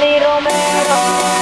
Little Romero.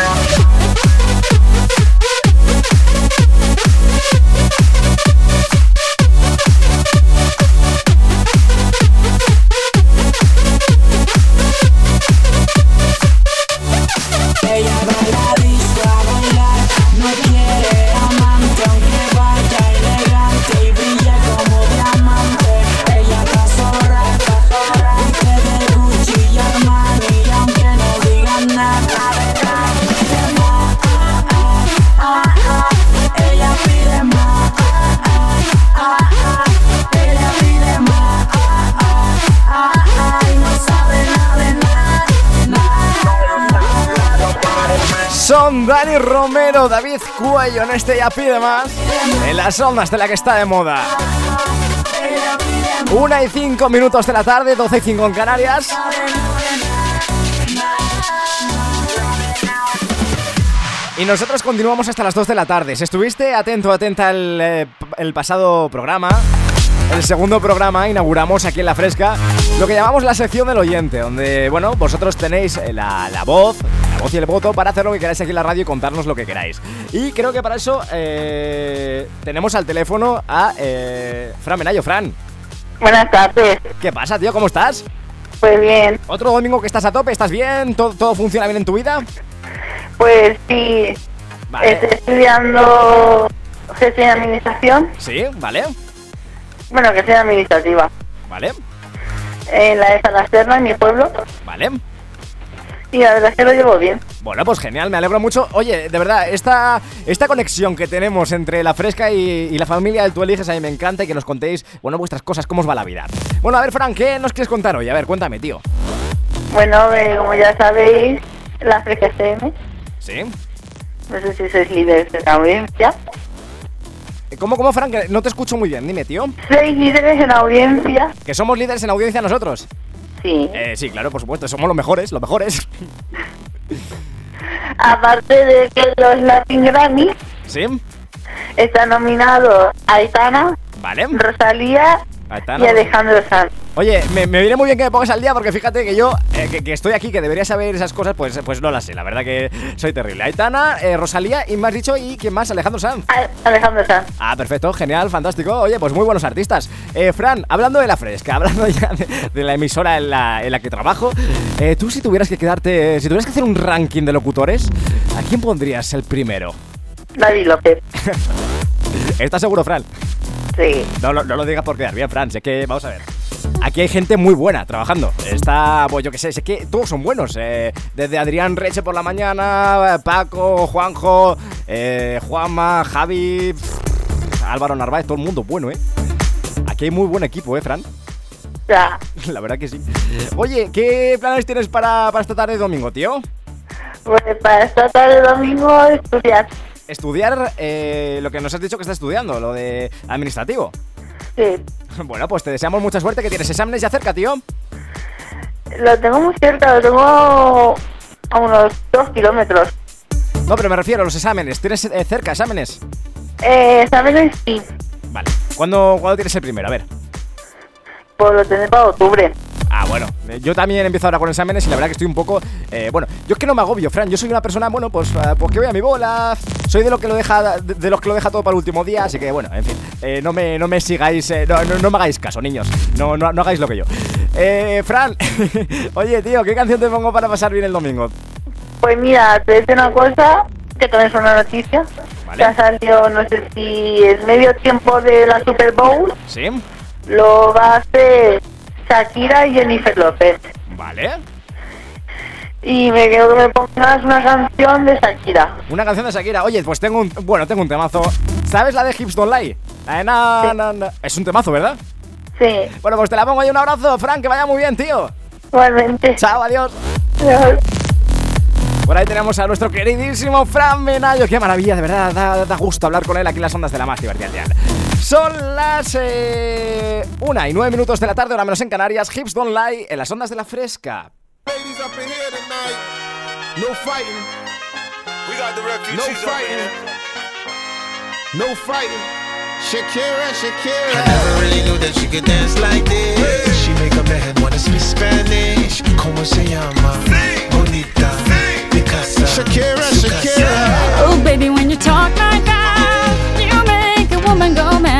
Bye. David Cuello en este Ya Pide Más, en las ondas de la que está de moda. Una y cinco minutos de la tarde, 12 y 5 en Canarias. Y nosotros continuamos hasta las 2 de la tarde. Si estuviste atento, atenta al eh, el pasado programa, el segundo programa, inauguramos aquí en La Fresca lo que llamamos la sección del oyente, donde, bueno, vosotros tenéis eh, la, la voz, voz y el voto para hacer lo que queráis aquí en la radio y contarnos lo que queráis. Y creo que para eso eh, tenemos al teléfono a eh, Fran Menayo. Fran, Buenas tardes. ¿qué pasa, tío? ¿Cómo estás? Pues bien, ¿Otro domingo que estás a tope? ¿Estás bien? ¿Todo, todo funciona bien en tu vida? pues sí, Vale. estoy estudiando gestión y administración, Sí, vale, bueno, gestión administrativa, vale, en la de San Lasterna, en mi pueblo, vale. Y la verdad es que lo llevo bien. Bueno, pues genial, me alegro mucho. Oye, de verdad, esta, esta conexión que tenemos entre la fresca y, y la familia del Tú Eliges, a mí me encanta y que nos contéis, bueno, vuestras cosas, cómo os va la vida. Bueno, a ver, Fran, ¿qué nos quieres contar hoy? A ver, cuéntame, tío. Bueno, eh, como ya sabéis, la Fresca FM, ¿Sí? no sé si sois líderes de la audiencia, ¿Cómo, cómo, Fran? Que no te escucho muy bien, dime, tío. ¿sois líderes en audiencia? ¿Que somos líderes en audiencia nosotros? Sí. Eh, sí, claro, por supuesto, somos los mejores, los mejores. Aparte de que los Latin Grammy ¿Sí? están nominados Aitana, Vale. Rosalía Aitana. y Alejandro Sanz. Oye, me, me viene muy bien que me pongas al día porque fíjate que yo, eh, que, que estoy aquí, que debería saber esas cosas, pues, pues no las sé. La verdad que soy terrible. Aitana, eh, Rosalía y me has dicho, ¿y quién más? Alejandro Sanz. A- Alejandro Sanz. Ah, perfecto, genial, fantástico. Oye, pues muy buenos artistas. Eh, Fran, hablando de la fresca, hablando ya de, de la emisora en la, en la que trabajo, eh, tú si tuvieras que quedarte, si tuvieras que hacer un ranking de locutores, ¿a quién pondrías el primero? David López. ¿Estás seguro, Fran? Sí. No, lo- no lo digas por quedar bien, Fran. Sé que, vamos a ver. Aquí hay gente muy buena trabajando. Está, pues yo qué sé, sé que todos son buenos. eh, desde Adrián Reche por la mañana, Paco, Juanjo, eh, Juanma, Javi, pff, Álvaro Narváez, todo el mundo bueno, ¿eh? Aquí hay muy buen equipo, ¿eh, Fran? Ya. La verdad que sí. Oye, ¿qué planes tienes para, para esta tarde de domingo, tío? Pues para esta tarde domingo estudiar. Estudiar eh, lo que nos has dicho que estás estudiando, lo de administrativo. Sí. Bueno, pues te deseamos mucha suerte, que tienes exámenes ya cerca, tío. Lo tengo muy cerca, lo tengo a unos dos kilómetros. No, pero me refiero a los exámenes. ¿Tienes eh, cerca exámenes? Eh, ¿Sabes? Sí. Vale. ¿Cuándo, ¿Cuándo tienes el primero? A ver. Pues lo tendré para octubre. Ah, bueno. eh, Yo también empiezo ahora con exámenes y la verdad que estoy un poco... eh, bueno, yo es que no me agobio, Fran. Yo soy una persona, bueno, pues, eh, pues que voy a mi bola. Soy de, lo que lo deja, de, de los que lo deja todo para el último día. Así que, bueno, en fin. eh, no, me, no me sigáis... eh, no, no, no me hagáis caso, niños. No, no, no hagáis lo que yo. Eh, Fran. Oye, tío, ¿qué canción te pongo para pasar bien el domingo? Pues mira, te decía una cosa que también es una noticia. Vale. Que ha salido, no sé si el medio tiempo de la Super Bowl ¿Sí? lo va a hacer Shakira y Jennifer López. Vale. Y me quiero que me pongas una canción de Shakira. Una canción de Shakira. Oye, pues tengo un... Bueno, tengo un temazo. ¿Sabes la de Hips Don't Lie? Sí. Es un temazo, ¿verdad? Sí, Bueno, pues te la pongo ahí. Un abrazo, Fran. Que vaya muy bien, tío. igualmente. Chao, adiós. Adiós. Por ahí tenemos a nuestro queridísimo Fran Menayo. Qué maravilla, de verdad. Da, da gusto hablar con él aquí en las ondas de la más divertida. Son las eh, una y nueve minutos de la tarde, ahora menos en Canarias. Hips Don't Lie en las ondas de la fresca. No fighting. We got the No refugees fighting. No fighting. Shakira, I Shakira. never really knew that she could dance like this. She make a man wanna speak Spanish. ¿Cómo se llama? Bonita. Picasa. Shakira. Shakira. Oh, baby, when you talk like that, you make a woman go mad.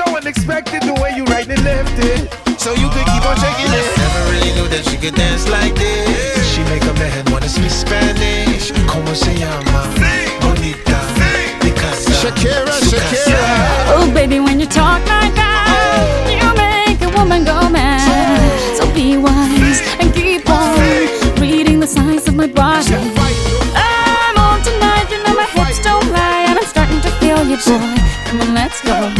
And everything's so unexpected, the way you right and left it. So you could keep on shaking it. Never really knew that she could dance like this. She make a man wanna speak Spanish. ¿Cómo se llama? Bonita. Picasa. Shakira, Shakira. Oh, baby, when you talk like that, oh. you make a woman go mad. So be wise and keep on reading the signs of my body. I'm on tonight, you know my hips don't lie, and I'm starting to feel you, boy. Come on, let's go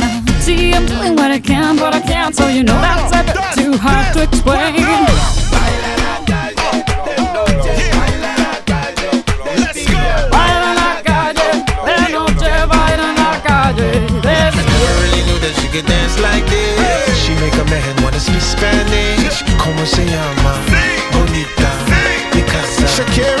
See, I'm doing what I can, but I can't, so you know that's a bit too hard to explain. Let's go. Baila en la calle, de noche baila en la calle. There's a Never really knew that she could dance like this. She make a man wanna speak Spanish. Como se llama? Bonita. Picasa. Shakira, Shakira.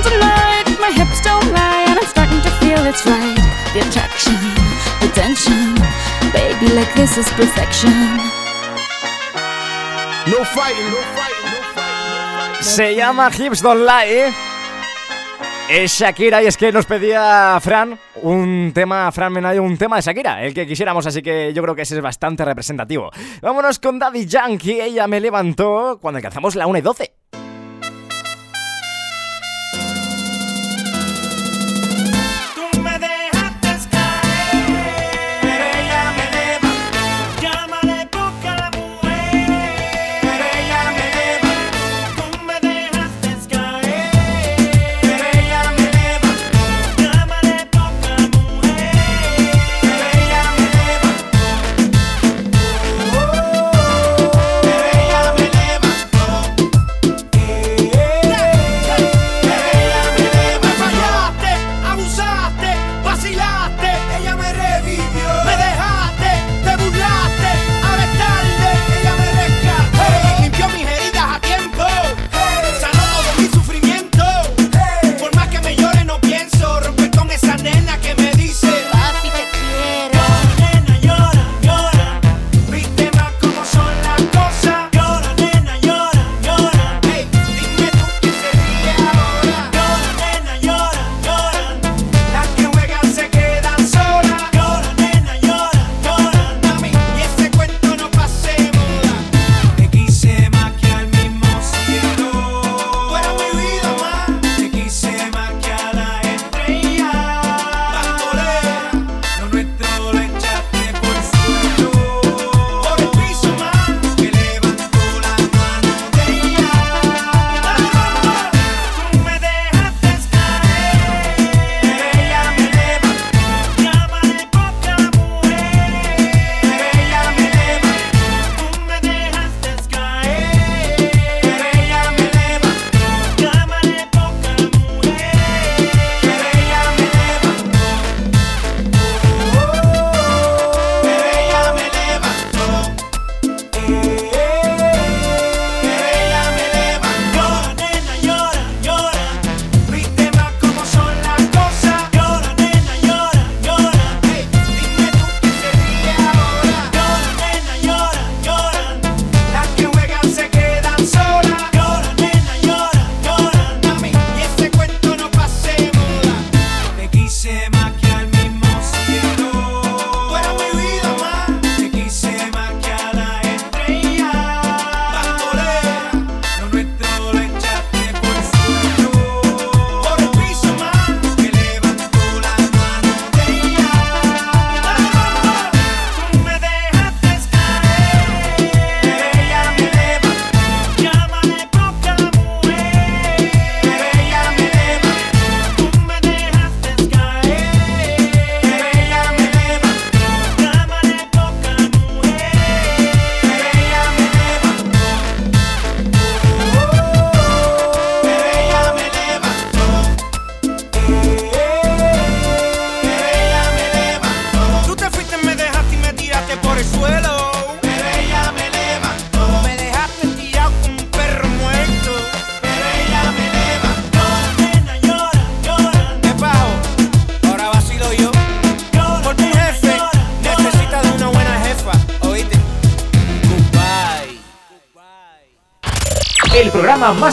on tonight, my hips don't lie, and I'm starting to feel it's right. The attraction, the tension. Baby, like this is perfection. No fighting, no fighting, no fighting. Se llama Hips Don't Lie. Es Shakira y es que nos pedía Fran un tema, Fran Menayo, un tema de Shakira, el que quisiéramos, así que yo creo que ese es bastante representativo. Vámonos con Daddy Yankee, ella me levantó cuando alcanzamos la 1 y 12.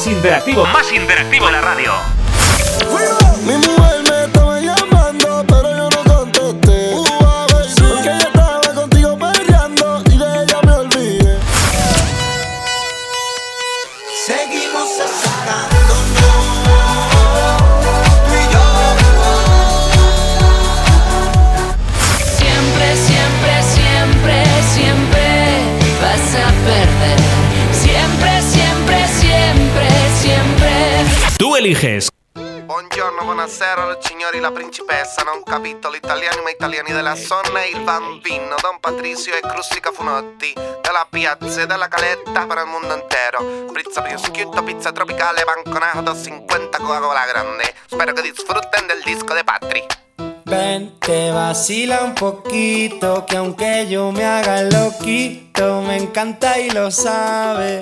Interactivo, más interactivo la radio. La principessa, non capito l'italiano, ma italiani della zona, il bambino, Don Patricio e Crustica Funotti, della piazza e della caletta per il mondo intero. Pizza prosciutto, pizza tropicale, banconato, 50 Coca-Cola grande. Spero che disfruten del disco de Patri. Ven, te vacila un poquito, que aunque yo me haga loquito, me encanta y lo sabe.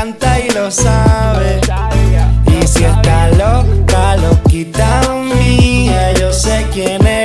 encanta y lo sabe. Y si está loca, loquita mía, yo sé quién eres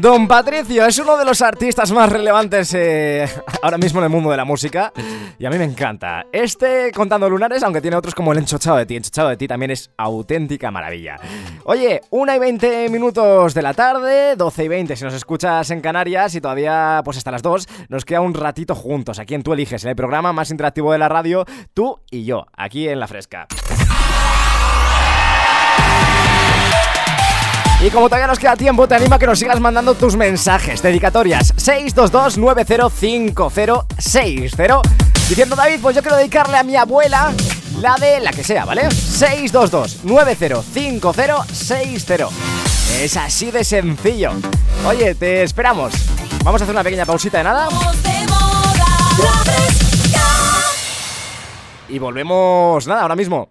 Don Patricio es uno de los artistas más relevantes eh, ahora mismo en el mundo de la música y a mí me encanta. Este Contando Lunares, aunque tiene otros como el Enchochado de ti, Enchochado de ti también es auténtica maravilla. Oye, 1 y 20 minutos de la tarde, 12 y 20 si nos escuchas en Canarias y todavía pues hasta las 2 nos queda un ratito juntos aquí en Tú Eliges, en el programa más interactivo de la radio, tú y yo, aquí en La Fresca. Y como todavía nos queda tiempo, te animo a que nos sigas mandando tus mensajes, dedicatorias 622-905060 Diciendo David, pues yo quiero dedicarle a mi abuela la de la que sea, ¿vale? 622-905060 Es así de sencillo. Oye, te esperamos. Vamos a hacer una pequeña pausita de nada. Y volvemos, nada, ahora mismo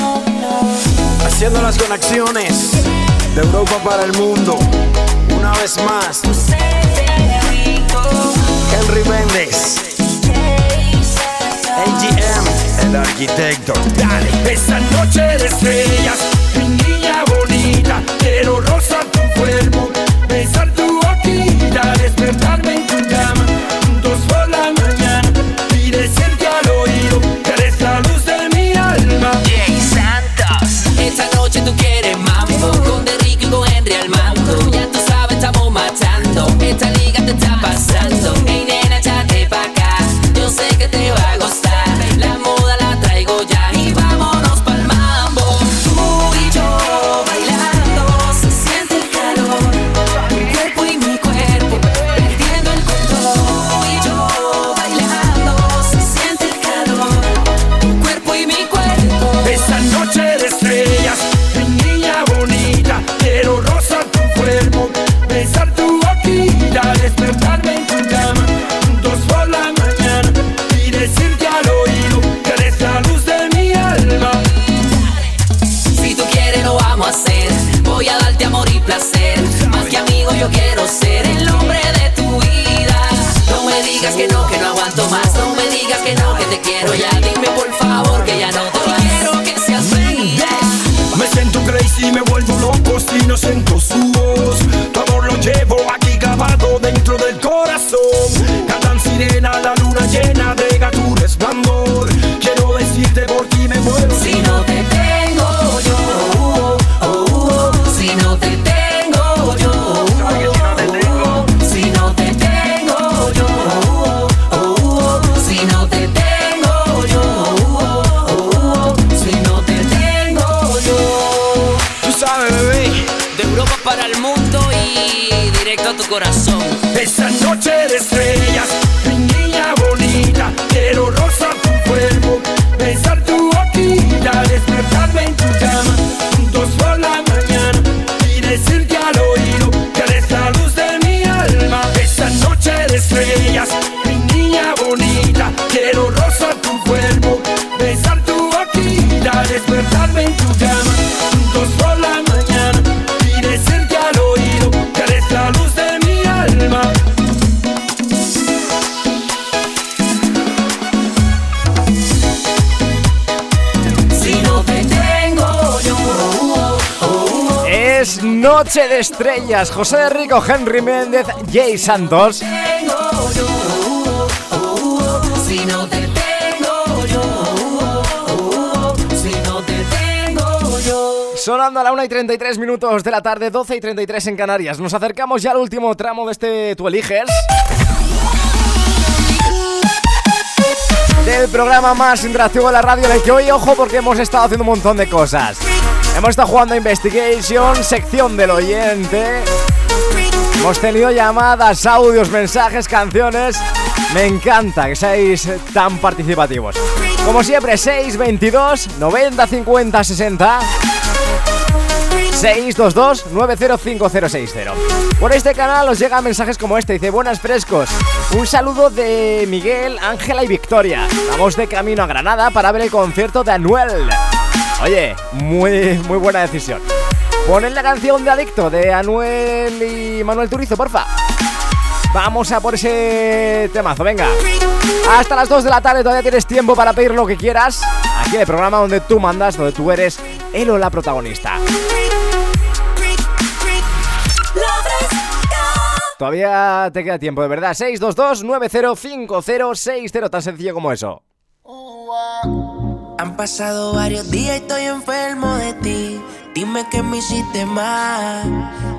No. Haciendo las conexiones de Europa para el mundo. Una vez más. Henry Méndez. El arquitecto. Dale, esa noche de estrellas, mi niña bonita, quiero rozar tu cuerpo, besar tu boquita, despertarme en tu cama, juntos por la mañana y decirte al oído que eres la luz de mi alma. Jay Santos. Esta noche tú quieres mambo con De Rico y con Henry al mando. Ya tú sabes, estamos matando. Esta liga te está pasando. Corazón Noche de Estrellas, José de Rico, Henry Méndez, Jay Santos. Sonando a la 1 y 33 minutos de la tarde, 12 y 33 en Canarias. Nos acercamos ya al último tramo de este Tú Eliges. Del programa más interactivo de la radio, del que hoy, ojo, porque hemos estado haciendo un montón de cosas. Hemos estado jugando a Investigation, sección del oyente. Hemos tenido llamadas, audios, mensajes, canciones. Me encanta que seáis tan participativos. Como siempre, 622 90 50 60. 622-905060 Por este canal os llegan mensajes como este Dice, buenas frescos. Un saludo de Miguel, Ángela y Victoria. Vamos de camino a Granada para ver el concierto de Anuel Oye, muy, muy buena decisión. Poned la canción de Adicto de Anuel y Manuel Turizo, porfa. Vamos a por ese temazo, venga. Hasta las 2 de la tarde todavía tienes tiempo para pedir lo que quieras. Aquí en el programa donde tú mandas, donde tú eres el o la protagonista Todavía te queda tiempo, de verdad. 622-9050-60, tan sencillo como eso. Han pasado varios días y estoy enfermo de ti. Dime que me hiciste mal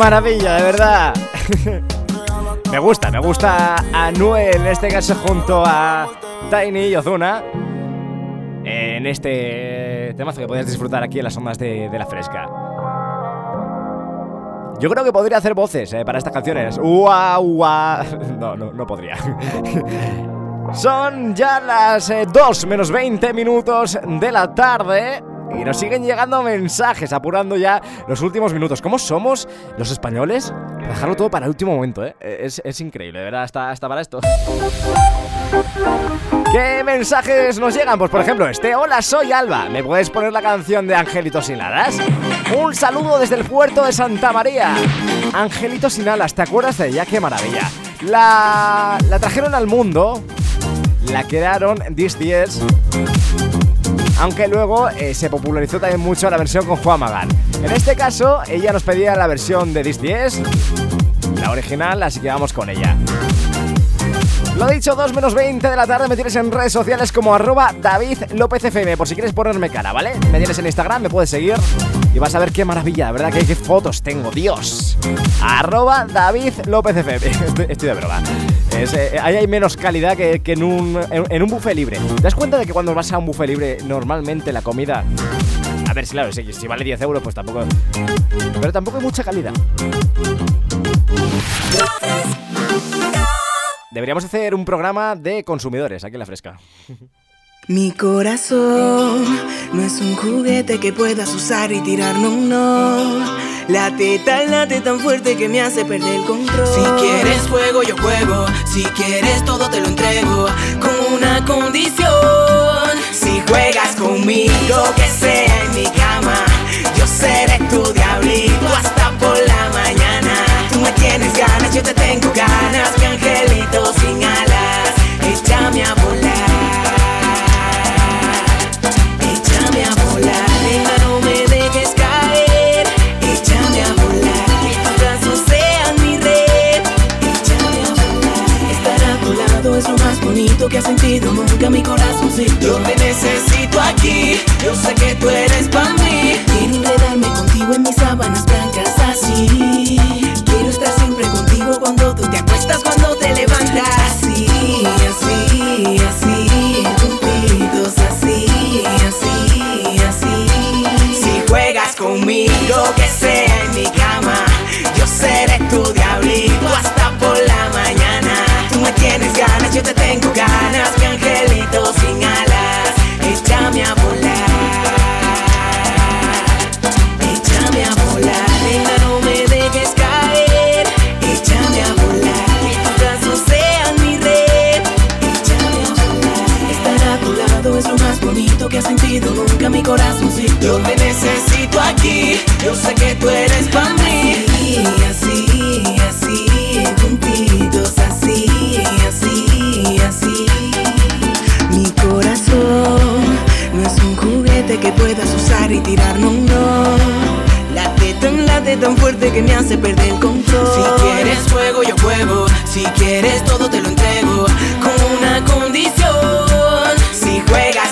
maravilla, de verdad. me gusta, me gusta Anuel, en este caso junto a Tiny y Ozuna, en este temazo que podéis disfrutar aquí en las ondas de, la fresca. Yo creo que podría hacer voces eh, para estas canciones. Ua, ua. No, no, no podría. Son ya las eh, menos 20 minutos de la tarde. Y nos siguen llegando mensajes, apurando ya los últimos minutos. ¿Cómo somos los españoles? Dejarlo todo para el último momento, ¿eh? E-, es, es increíble, de verdad, hasta, para esto. ¿Qué mensajes nos llegan? Pues por ejemplo este, hola soy Alba, ¿me puedes poner la canción de Angelitos sin alas? Un saludo desde el puerto de Santa María. Angelitos sin alas, ¿te acuerdas de ella? ¡Qué maravilla! La, la trajeron al mundo, la crearon 10 10 aunque luego eh, se popularizó también mucho la versión con Juan Magán. En este caso, ella nos pedía la versión de This 10, la original, así que vamos con ella. Lo dicho, 2 menos 20 de la tarde me tienes en redes sociales como arroba David López FM, por si quieres ponerme cara, ¿vale? Me tienes en Instagram, me puedes seguir y vas a ver qué maravilla, de verdad que qué fotos tengo, Dios. Arroba David López FM. Estoy, estoy de broma. Eh, ahí hay menos calidad que, en, un, en, un buffet libre. ¿Te das cuenta de que cuando vas a un buffet libre normalmente la comida... A ver, claro, si, si vale 10 euros pues tampoco... Pero tampoco hay mucha calidad. Deberíamos hacer un programa de consumidores aquí en la fresca. Mi corazón no es un juguete que puedas usar y tirar, no, no. La teta late tan fuerte que me hace perder el control. Si quieres juego, yo juego. Si quieres todo, te lo entrego. Con una condición. Si juegas conmigo, que sea en mi cama. Yo seré tu diablito hasta por la mañana. Tú me tienes ganas, yo te tengo ganas. Mi angelito sin alas, échame a volar.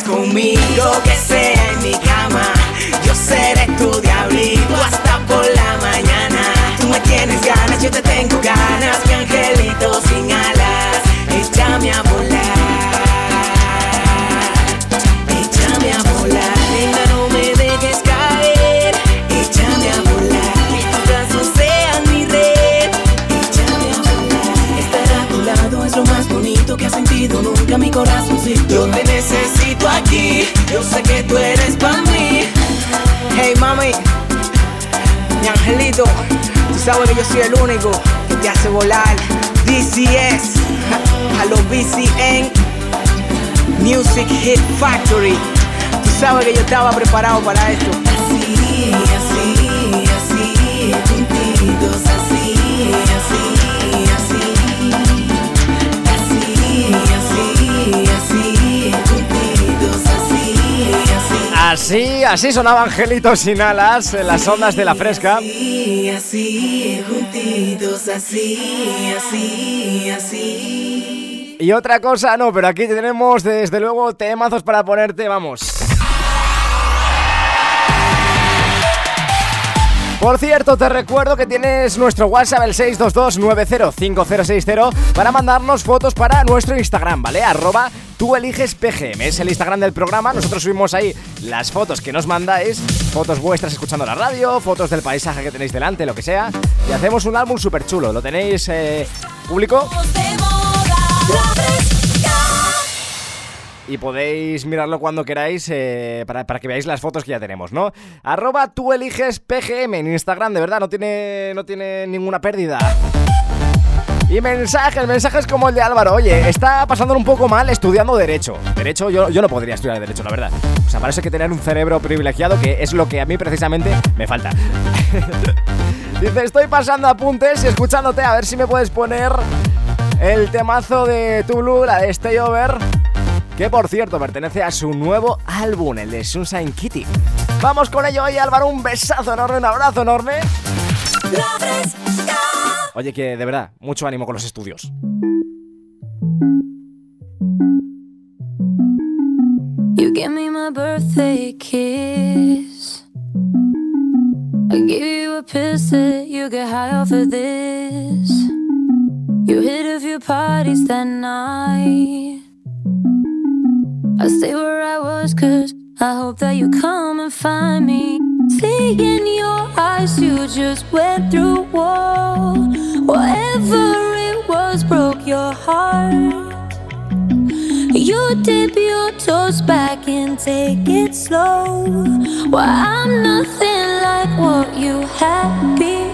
Conmigo, que sea en mi cama. Yo seré tu diablito hasta por la mañana. Tú me tienes ganas, yo te tengo yo sé que tú eres para mí. Hey mami, mi angelito, tú sabes que yo soy el único que te hace volar. DCS, a los BCN. Music Hit Factory. Tú sabes que yo estaba preparado para esto. Así, así, así. Así, sonaba Angelito sin alas en las ondas de la fresca. Así, así, juntitos, así, así, así. Y otra cosa, no, pero aquí tenemos desde luego temazos para ponerte, vamos. Por cierto, te recuerdo que tienes nuestro WhatsApp el 622-905060 para mandarnos fotos para nuestro Instagram, ¿vale? Arroba tú eliges PGM, es el Instagram del programa. Nosotros subimos ahí las fotos que nos mandáis, fotos vuestras escuchando la radio, fotos del paisaje que tenéis delante, lo que sea. Y hacemos un álbum súper chulo. ¿Lo tenéis eh, público? y podéis mirarlo cuando queráis eh, para, para, que veáis las fotos que ya tenemos, ¿no? Arroba tú eliges PGM en Instagram, de verdad, no tiene, no tiene ninguna pérdida. Y mensajes, mensajes como el de Álvaro. Oye, está pasando un poco mal estudiando Derecho. Derecho, yo, yo no podría estudiar Derecho, la verdad. O sea, parece que tener un cerebro privilegiado, que es lo que a mí precisamente me falta. Dice, estoy pasando apuntes y escuchándote, a ver si me puedes poner el temazo de Tulu, la de Stay Over que por cierto pertenece a su nuevo álbum, el de Sunshine Kitty. Vamos con ello hoy, Álvaro, un besazo enorme, un abrazo enorme. Oye, que de verdad, mucho ánimo con los estudios. You give me my birthday kiss. I give you a piss that you get high off of this. You hit a few parties that night. I stay where I was cause I hope that you come and find me. See in your eyes, you just went through wall. Whatever it was broke your heart. You dip your toes back and take it slow. Well, I'm nothing like what you had before.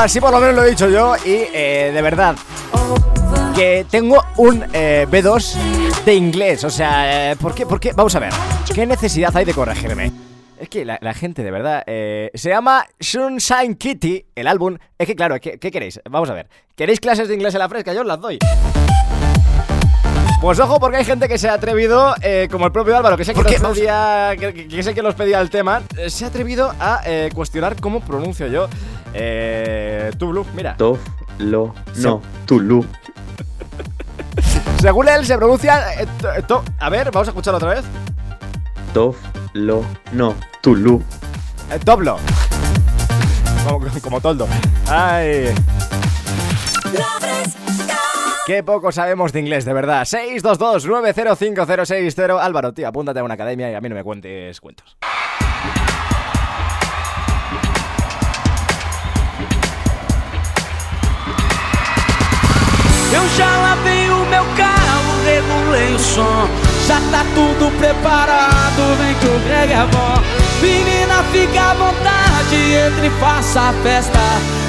Así por lo menos lo he dicho yo. Y eh, de verdad, que tengo un eh, B2 de inglés. O sea, eh, ¿por qué? ¿por qué? Vamos a ver, ¿qué necesidad hay de corregirme? Es que la, la gente, de verdad, eh, se llama Sunshine Kitty, el álbum. Es que, claro, ¿qué, qué queréis? Vamos a ver. ¿Queréis clases de inglés en la fresca? Yo os las doy. Pues ojo, porque hay gente que se ha atrevido, eh, como el propio Álvaro, que sé que, nos pedía, que, que sé que nos pedía el tema, eh, se ha atrevido a eh, cuestionar cómo pronuncio yo eh, tu blue. Mira, Tof, lo, no, Tulu. según él se pronuncia. eh, to- eh, to- a ver, vamos a escucharlo otra vez. Tof, lo, no, Tulu. Eh, Doblo. Como, como toldo. Ay. Qué poco sabemos de inglés, de verdad. 622-905060. Álvaro, tío, apúntate a una academia y a mí no me cuentes cuentos. Lavei o meu carro, regulei o som. Já tá tudo preparado, vem que o Greg é bom. Menina, fica à vontade, entre e faça a festa.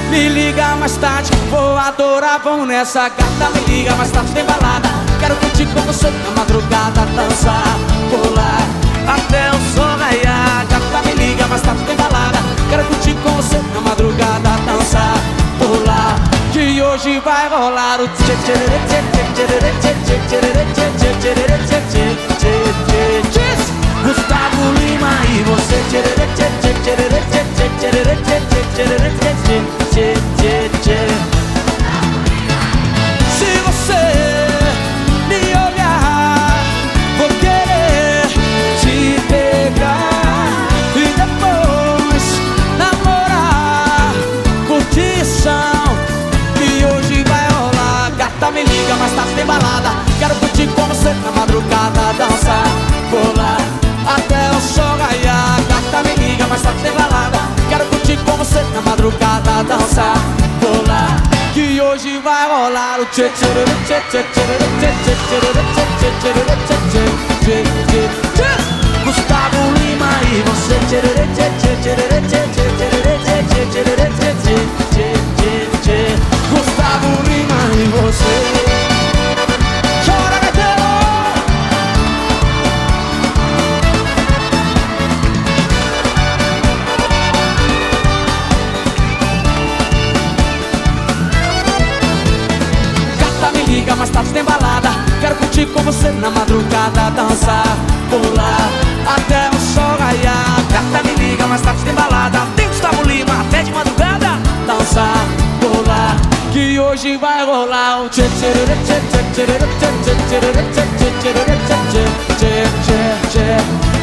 Me liga mais tarde, vou adorar, vão nessa gata. Me liga mais tarde, tem balada. Quero curtir com você na madrugada, dançar, pular. Até o sol raiar, gata, me liga mais tarde, tem balada. Quero curtir com você na madrugada, she baigolar Gustavo Lima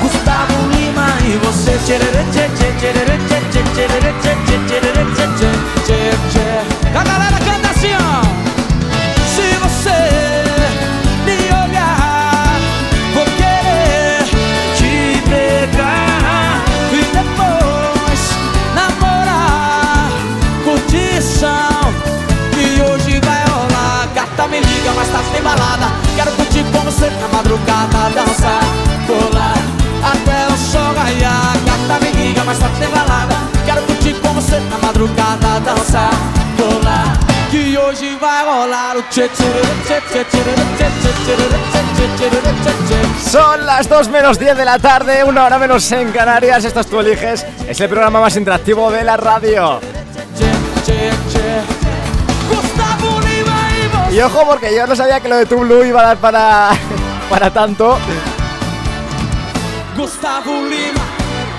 Gustavo Lima e você Son las 2 menos 10 de la tarde, una hora menos en Canarias. Estas tú eliges. Es el programa más interactivo de la radio. Y ojo, porque yo no sabía que lo de Tu iba a dar para, para tanto. Gustavo Lima.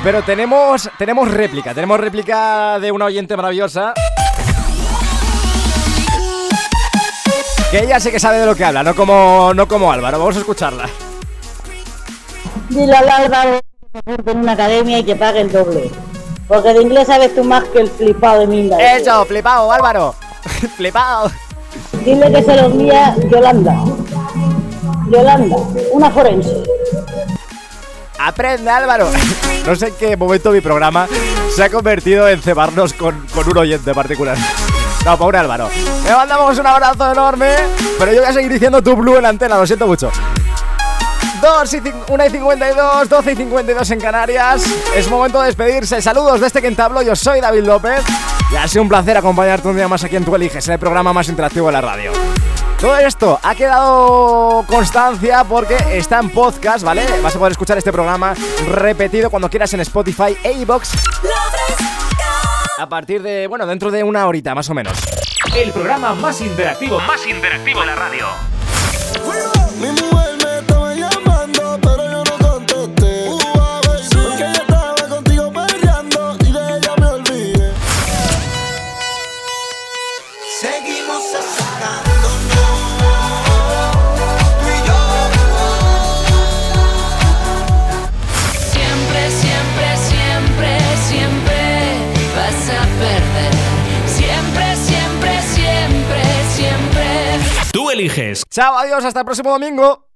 Pero tenemos, tenemos réplica, tenemos réplica de una oyente maravillosa. Que ella sí que sabe de lo que habla, no como, no como Álvaro. Vamos a escucharla. Dile al Álvaro que se en una academia y que pague el doble. Porque de inglés sabes tú más que el flipado de Minda. Eso, flipado, Álvaro. flipado. Dile que se lo envía Yolanda. Yolanda, una forense. Aprende, Álvaro. No sé en qué momento mi programa se ha convertido en cebarnos con, un oyente particular. No, pobre Álvaro. Le mandamos un abrazo enorme, pero yo voy a seguir diciendo tu blue en la antena, lo siento mucho. 2 y cin- 1 y 52, 12 y 52 en Canarias. Es momento de despedirse. Saludos desde quien te hablo. Yo soy David López. Y ha sido un placer acompañarte un día más aquí en Tu Eliges, el programa más interactivo de la radio. Todo esto ha quedado constancia porque está en podcast, ¿vale? Vas a poder escuchar este programa repetido cuando quieras en Spotify e iVoox. A partir de, bueno, dentro de una horita más o menos. El programa más interactivo, más interactivo de la radio. Chao, adiós, hasta el próximo domingo.